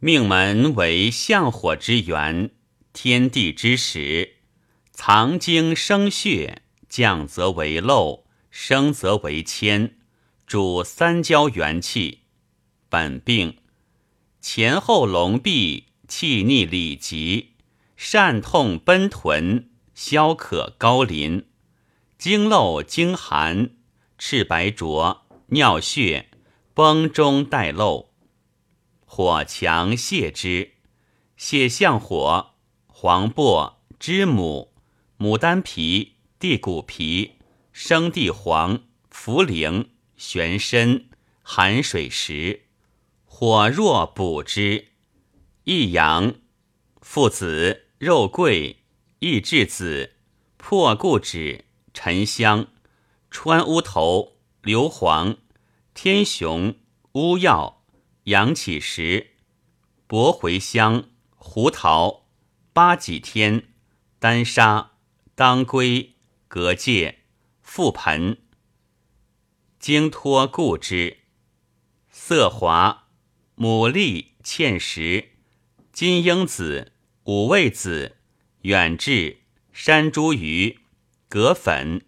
命门为相火之源，天地之始，藏精生血，降则为漏，生则为铅，主三焦元气。本病前后龙闭，气逆里急，疝痛奔豚，消渴高淋，经漏经寒，赤白浊，尿血，崩中带漏。火强泻之，泻象火，黄柏、知母、牡丹皮、地骨皮、生地黄、茯苓、玄参、寒水石。火弱补之，益阳、附子、肉桂、益智子、破故脂、沉香、川乌头、硫磺、天雄、乌药、阳起石、薄茴香、胡桃、八戟天、丹砂、当归、蛤蚧、覆盆。经脱固之，色滑。牡蛎、芡实、金樱子、五味子、远志、山茱萸、葛粉。